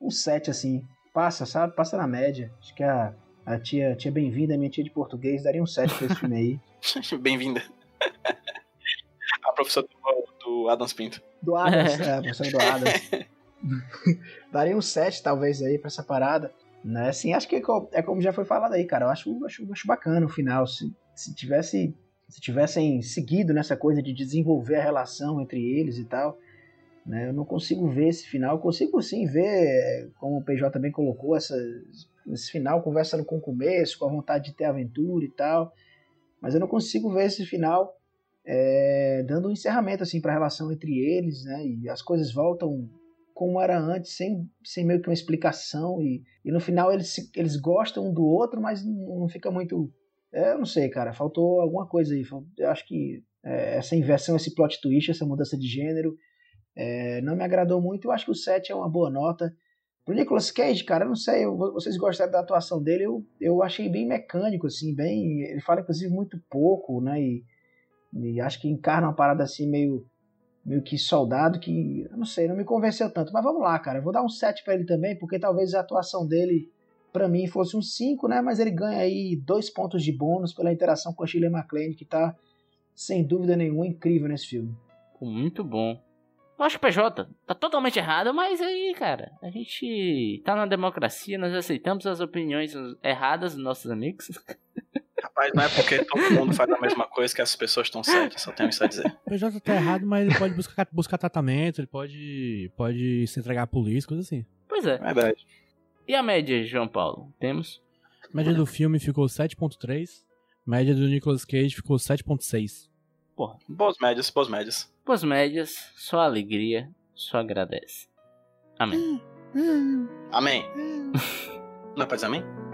um 7 assim, passa, sabe? Passa na média. Acho que a, a tia, tia bem-vinda, minha tia de português, daria um 7 pra esse filme aí. Bem-vinda. a professora do, do Adams Pinto. Do Adams, é, a professora do Adams. daria um 7 talvez aí pra essa parada. Né? Assim, acho que é é como já foi falado aí, cara. Eu acho, acho, acho bacana o final. Se, se tivesse. Se tivessem seguido nessa coisa de desenvolver a relação entre eles e tal, né? Eu não consigo ver esse final. Eu consigo sim ver, como o PJ também colocou, essas nesse final, conversando com o começo, com a vontade de ter aventura e tal. Mas eu não consigo ver esse final é, dando um encerramento assim para a relação entre eles, né? E as coisas voltam como era antes, sem, sem meio que uma explicação. E, e no final eles, eles gostam um do outro, mas não, não fica muito. É, eu não sei, cara. Faltou alguma coisa aí. Eu acho que é, essa inversão, esse plot twist, essa mudança de gênero, é, não me agradou muito. Eu acho que o 7 é uma boa nota. Pro Nicolas Cage, cara, eu não sei, eu, vocês gostaram da atuação dele, eu, eu achei bem mecânico, assim, bem. Ele fala, inclusive, muito pouco, né? E, e acho que encarna uma parada assim meio meio que soldado que, eu não sei, não me convenceu tanto. Mas vamos lá, cara. Eu vou dar um 7 para ele também, porque talvez a atuação dele para mim fosse um 5, né? Mas ele ganha aí dois pontos de bônus pela interação com a Shirley MacLaine, que tá sem dúvida nenhuma incrível nesse filme. Muito bom. Eu acho que o PJ tá totalmente errado, mas aí, cara, a gente tá na democracia, nós aceitamos as opiniões erradas dos nossos amigos. Rapaz, não é porque todo mundo faz a mesma coisa que as pessoas estão certas, só tenho isso a dizer. O PJ tá errado, mas ele pode buscar, buscar tratamento, ele pode, pode se entregar à polícia, coisa assim. Pois é. Verdade. E a média, João Paulo? Temos? A média do filme ficou 7.3, média do Nicolas Cage ficou 7.6. Porra. Boas médias, boas médias. Boas médias, só alegria, só agradece. Amém. Amém. Não é pra dizer amém?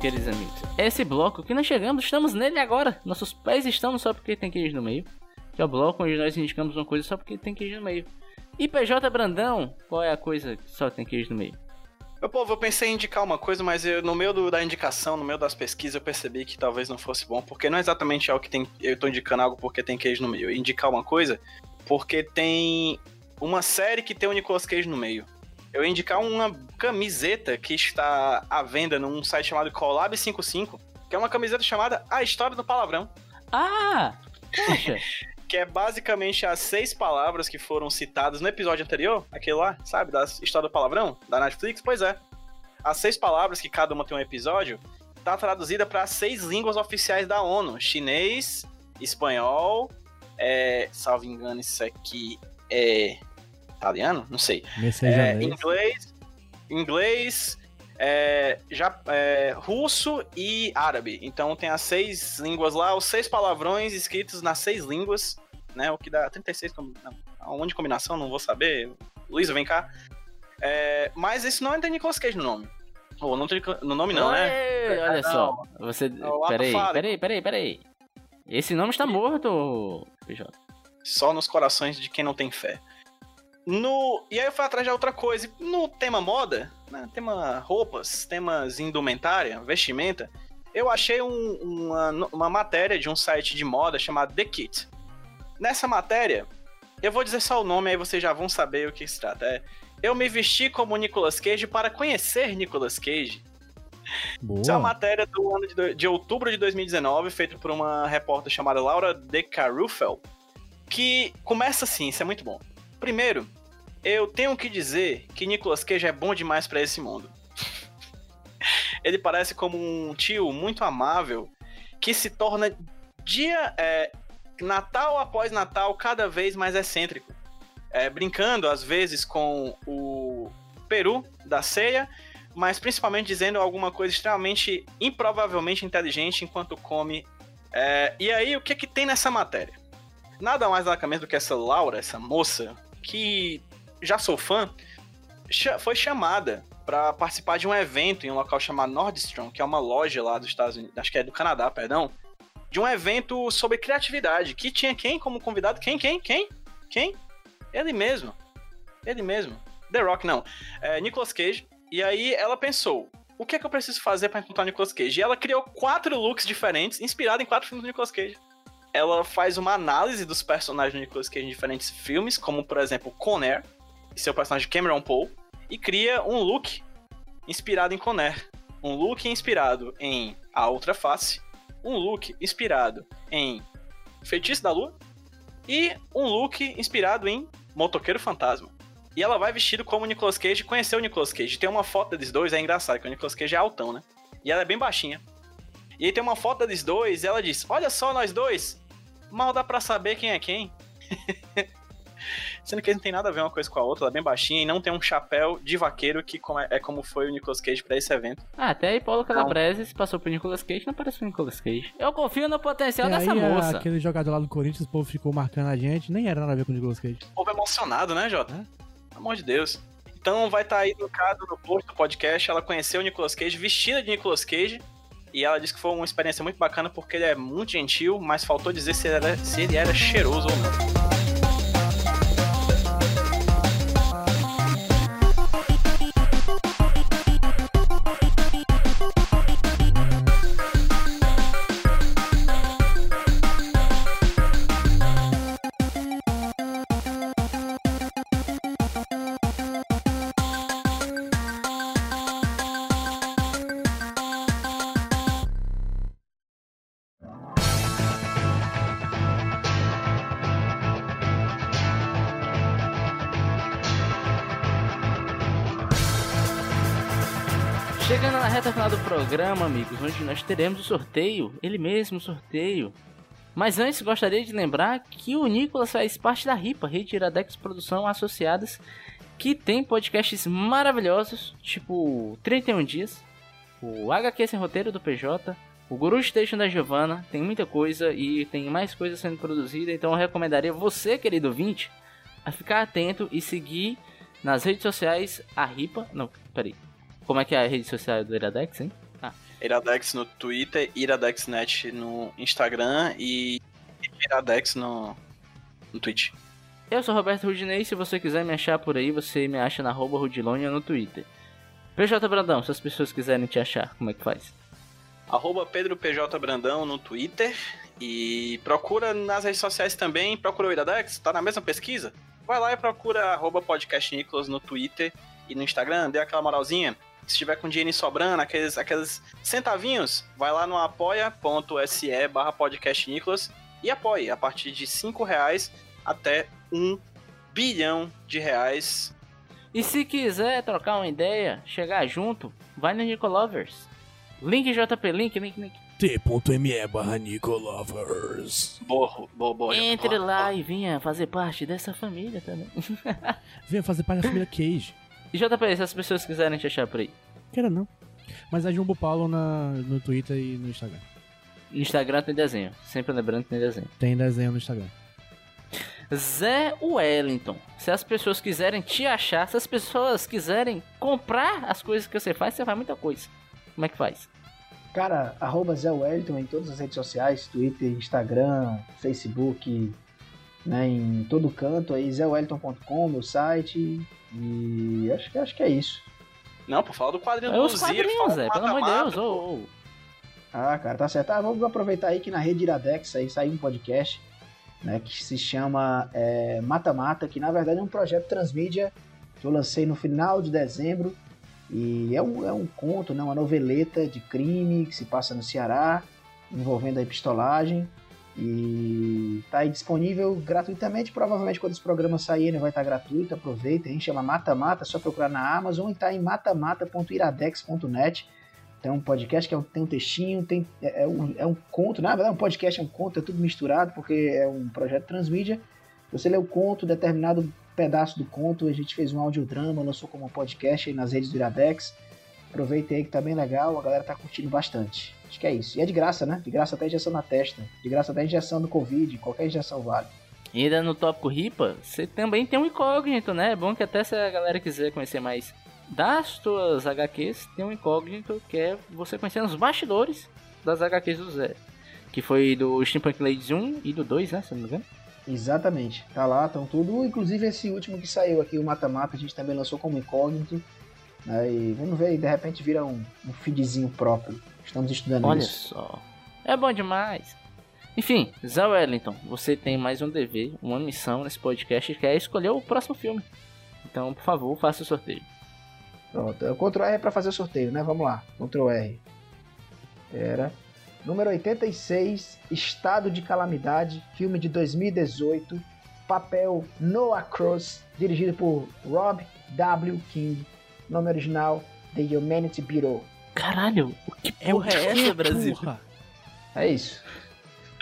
Queridos amigos. Esse bloco que nós chegamos, estamos nele agora. Nossos pés estão só porque tem queijo no meio. Que é o bloco onde nós indicamos uma coisa só porque tem queijo no meio. E PJ Brandão, qual é a coisa que só tem queijo no meio? Meu povo, eu pensei em indicar uma coisa, mas eu, no meio do- da indicação, no meio das pesquisas, eu percebi que talvez não fosse bom, porque não é exatamente algo que tem. Eu tô indicando algo porque tem queijo no meio. Eu indicar uma coisa porque tem uma série que tem o Nicolas Cage no meio. Eu ia indicar uma camiseta que está à venda num site chamado Collab55, que é uma camiseta chamada A História do Palavrão. Ah! Poxa! que é basicamente as seis palavras que foram citadas no episódio anterior, aquele lá, sabe, da história do palavrão, da Netflix? Pois é. As seis palavras, que cada uma tem um episódio, tá traduzida para as seis línguas oficiais da ONU: chinês, espanhol, é, salvo engano, isso aqui é italiano? Não sei. É, inglês, inglês, é, já, é, russo e árabe. Então tem as seis línguas lá, os seis palavrões escritos nas seis línguas, né? O que dá 36 com- não, aonde combinação, não vou saber. Luísa, vem cá. É, mas esse não tem Nicolas Cage no nome. Ou não tem no nome não, né? Ei, Olha Não. só. Você. ato Peraí, peraí, peraí, peraí. Esse nome está morto, PJ. Só nos corações de quem não tem fé. No, e aí eu fui atrás de outra coisa. No tema moda, né, tema roupas, temas indumentária, vestimenta, eu achei um- uma, uma matéria de um site de moda chamado The Kit. Nessa matéria, eu vou dizer só o nome, aí vocês já vão saber o que se trata. É, eu me vesti como Nicolas Cage para conhecer Nicolas Cage. Boa. Isso é uma matéria do ano de, de outubro de 2019, feita por uma repórter chamada Laura De Carufel, que começa assim, isso é muito bom. Primeiro, eu tenho que dizer que Nicolas Cage é bom demais pra esse mundo. Ele parece como um tio muito amável que se torna dia é, Natal após Natal cada vez mais excêntrico, É, brincando às vezes com o peru da ceia mas principalmente dizendo alguma coisa extremamente improvavelmente inteligente enquanto come. É, e aí, o que que tem nessa matéria? Nada mais nada menos do que essa Laura, essa moça, que já sou fã, foi chamada para participar de um evento em um local chamado Nordstrom, que é uma loja lá dos Estados Unidos, acho que é do Canadá, perdão, de um evento sobre criatividade, que tinha quem como convidado? Quem, quem, quem? Quem? Ele mesmo. Ele mesmo. The Rock, não. É, Nicolas Cage. E aí ela pensou, o que é que eu preciso fazer pra encontrar o Nicolas Cage? E ela criou quatro looks diferentes, inspirado em quatro filmes do Nicolas Cage. Ela faz uma análise dos personagens do Nicolas Cage em diferentes filmes, como por exemplo Conair, e seu personagem Cameron Poe, e cria um look inspirado em Conair. Um look inspirado em A Outra Face, um look inspirado em Feitiço da Lua e um look inspirado em Motoqueiro Fantasma. E ela vai vestido como o Nicolas Cage, conheceu o Nicolas Cage. Tem uma foto deles dois, é engraçado, que o Nicolas Cage é altão, né? E ela é bem baixinha. E aí tem uma foto deles dois e ela diz: Olha só nós dois, mal dá pra saber quem é quem. Sendo que não tem nada a ver uma coisa com a outra, ela é bem baixinha e não tem um chapéu de vaqueiro que é como foi o Nicolas Cage pra esse evento. Ah, até aí Paulo Calabrese passou pro Nicolas Cage, não parece o Nicolas Cage. Eu confio no potencial dessa aí, moça. aquele jogador lá do Corinthians, o povo ficou marcando a gente, nem era nada a ver com o Nicolas Cage. O povo emocionado, né, Jota? É. Pelo amor de Deus. Então vai estar aí linkado no post do podcast. Ela conheceu o Nicolas Cage, vestida de Nicolas Cage. E ela disse que foi uma experiência muito bacana porque ele é muito gentil, mas faltou dizer se ele era, se ele era cheiroso ou não. Programa, amigos, onde nós teremos o sorteio, ele mesmo, o sorteio. Mas antes, gostaria de lembrar que o Nicolas faz parte da RIPA, Rede Iradex Produção Associadas, que tem podcasts maravilhosos, tipo 31 Dias, o HQ Sem Roteiro do PJ, o Guru Station da Giovanna, tem muita coisa e tem mais coisa sendo produzida, então eu recomendaria você, querido ouvinte, a ficar atento e seguir nas redes sociais a RIPA. Não, peraí. Como é que é a rede social do Iradex, hein? Iradex no Twitter, IradexNet no Instagram e Iradex no, no Twitch. Eu sou Roberto Rudinei, se você quiser me achar por aí, você me acha na arroba Rudilonia no Twitter. PJ Brandão, se as pessoas quiserem te achar, como é que faz? Arroba Pedro PJ Brandão no Twitter. E procura nas redes sociais também, procura o Iradex, tá na mesma pesquisa? Vai lá e procura arroba podcast Nicolas no Twitter e no Instagram, dê aquela moralzinha. Se tiver com dinheiro sobrando, aqueles, aqueles centavinhos, vai lá no apoia.se barra podcast Nicolas e apoie a partir de 5 reais até 1 bilhão de reais. E se quiser trocar uma ideia, chegar junto, vai no Nicolovers. Link JP, link, link, link. T.me barra Nicolovers. Boa, boa, boa. Entre boa, lá boa. e venha fazer parte dessa família também. Venha fazer parte da família Cage. E JP, se as pessoas quiserem te achar por aí. Quero não. Mas é Jumbo Paulo na, no Twitter e no Instagram. Instagram tem desenho. Sempre lembrando que tem desenho. Tem desenho no Instagram. Zé Wellington. Se as pessoas quiserem te achar, se as pessoas quiserem comprar as coisas que você faz, você faz muita coisa. Como é que faz? Cara, arroba Zé Wellington em todas as redes sociais, Twitter, Instagram, Facebook, né, em todo canto aí, zéwellington.com, meu site, e acho, que- acho que é isso. Não, por falar do quadrinho É do os quadrinhos, fala Zé. Pelo amor de mata-mata, Deus. ô, ô. Ah, cara, tá certo. Ah, vamos aproveitar aí que na rede Iradex aí saiu um podcast, né, que se chama é, Mata Mata, que na verdade é um projeto transmídia que eu lancei no final de dezembro. E é um, é um conto, né, uma noveleta de crime que se passa no Ceará, envolvendo a pistolagem. E tá aí disponível gratuitamente. Provavelmente quando esse programa sair ele vai estar gratuito. Aproveita, gente chama Mata Mata, é só procurar na Amazon e tá em matamata.iradex.net. Tem um podcast que é um- tem um textinho, tem, é, é um, é um conto, na verdade um podcast é um conto, é tudo misturado, porque é um projeto transmídia. Você lê o conto, determinado pedaço do conto, a gente fez um audiodrama, lançou como podcast aí nas redes do Iradex. Aproveita aí que tá bem legal, a galera tá curtindo bastante. Acho que é isso. E é de graça, né? De graça até injeção na testa. De graça até injeção do Covid, qualquer injeção vale. E ainda no tópico RIPA, você também tem um incógnito, né? É bom que até se a galera quiser conhecer mais das tuas HQs, tem um incógnito que é você conhecer os bastidores das HQs do Zé. Que foi do Steampunk Ladies 1 e do 2, né? Se não me engano. Exatamente. Tá lá, estão tudo. Inclusive esse último que saiu aqui, o Mata Mata, a gente também lançou como incógnito. Né? E vamos ver, de repente vira um, um feedzinho próprio. Estamos estudando Olha isso. só. É bom demais. Enfim, Zé Wellington, você tem mais um dever, uma missão nesse podcast que é escolher o próximo filme. Então, por favor, faça o sorteio. Pronto, o Ctrl R é pra fazer o sorteio, né? Vamos lá, Ctrl R. Era. Número 86, Estado de Calamidade, filme de 2018, papel Noah Cross, dirigido por Rob W. King, nome original The Humanity Bureau. Caralho, que porra é, essa, Brasil? Porra. É isso.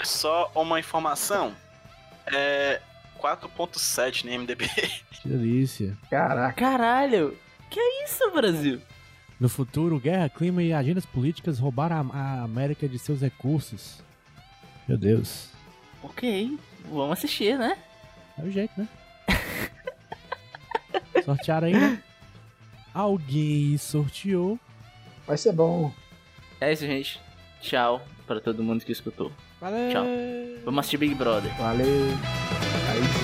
Só uma informação. É 4.7 no MDB. Que delícia. Caraca. Caralho, que é isso, Brasil? No futuro, guerra, clima e agendas políticas roubaram a, a América de seus recursos. Meu Deus. Ok, vamos assistir, né? É o jeito, né? Sortearam aí, né? Alguém sorteou. Vai ser bom. É isso, gente. Tchau pra todo mundo que escutou. Valeu! Tchau. Vamos assistir Big Brother. Valeu. Aí sim.